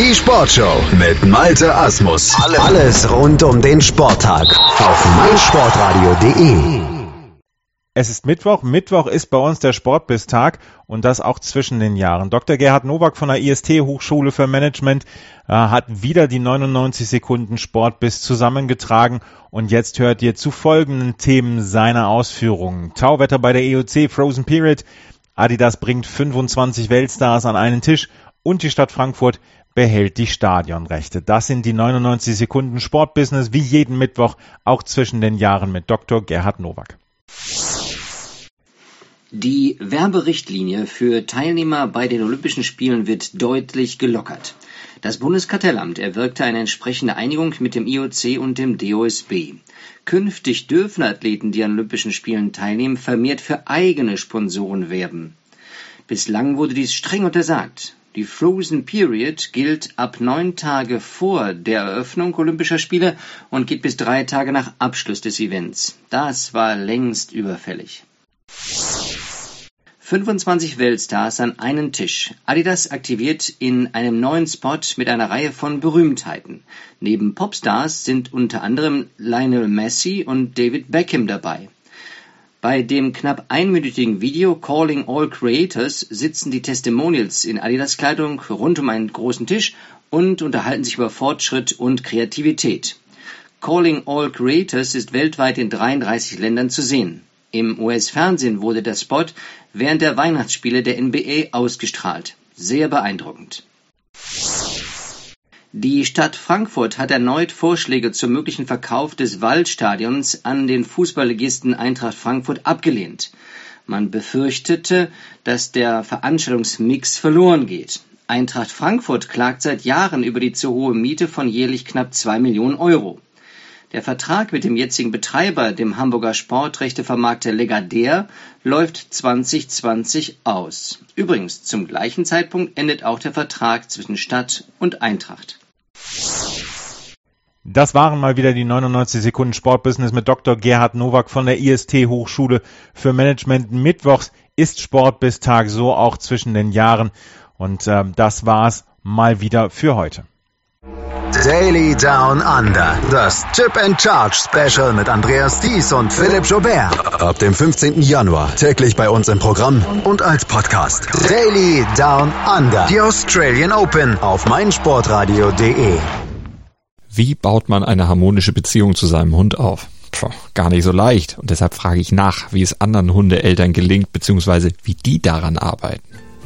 Die Sportshow mit Malte Asmus. Alles rund um den Sporttag auf meinsportradio.de. Es ist Mittwoch. Mittwoch ist bei uns der Sportbistag und das auch zwischen den Jahren. Dr. Gerhard Nowak von der IST Hochschule für Management äh, hat wieder die 99 Sekunden Sportbiss zusammengetragen und jetzt hört ihr zu folgenden Themen seine Ausführungen. Tauwetter bei der EOC Frozen Period. Adidas bringt 25 Weltstars an einen Tisch und die Stadt Frankfurt behält die Stadionrechte. Das sind die 99 Sekunden Sportbusiness wie jeden Mittwoch, auch zwischen den Jahren mit Dr. Gerhard Nowak. Die Werberichtlinie für Teilnehmer bei den Olympischen Spielen wird deutlich gelockert. Das Bundeskartellamt erwirkte eine entsprechende Einigung mit dem IOC und dem DOSB. Künftig dürfen Athleten, die an Olympischen Spielen teilnehmen, vermehrt für eigene Sponsoren werben. Bislang wurde dies streng untersagt. Die Frozen Period gilt ab neun Tage vor der Eröffnung Olympischer Spiele und geht bis drei Tage nach Abschluss des Events. Das war längst überfällig. 25 Weltstars an einen Tisch. Adidas aktiviert in einem neuen Spot mit einer Reihe von Berühmtheiten. Neben Popstars sind unter anderem Lionel Messi und David Beckham dabei. Bei dem knapp einminütigen Video Calling All Creators sitzen die Testimonials in Adidas-Kleidung rund um einen großen Tisch und unterhalten sich über Fortschritt und Kreativität. Calling All Creators ist weltweit in 33 Ländern zu sehen. Im US-Fernsehen wurde der Spot während der Weihnachtsspiele der NBA ausgestrahlt. Sehr beeindruckend. Die Stadt Frankfurt hat erneut Vorschläge zum möglichen Verkauf des Waldstadions an den Fußballligisten Eintracht Frankfurt abgelehnt. Man befürchtete, dass der Veranstaltungsmix verloren geht. Eintracht Frankfurt klagt seit Jahren über die zu hohe Miete von jährlich knapp zwei Millionen Euro. Der Vertrag mit dem jetzigen Betreiber, dem Hamburger Sportrechtevermarkter Legadär, läuft 2020 aus. Übrigens, zum gleichen Zeitpunkt endet auch der Vertrag zwischen Stadt und Eintracht. Das waren mal wieder die 99 Sekunden Sportbusiness mit Dr. Gerhard Nowak von der IST Hochschule für Management. Mittwochs ist Sportbistag, so auch zwischen den Jahren. Und äh, das war's mal wieder für heute. Daily Down Under. Das Chip and Charge Special mit Andreas Thies und Philipp Jobert. Ab dem 15. Januar täglich bei uns im Programm und als Podcast. Daily Down Under. Die Australian Open auf meinsportradio.de. Wie baut man eine harmonische Beziehung zu seinem Hund auf? Puh, gar nicht so leicht. Und deshalb frage ich nach, wie es anderen Hundeeltern gelingt, beziehungsweise wie die daran arbeiten.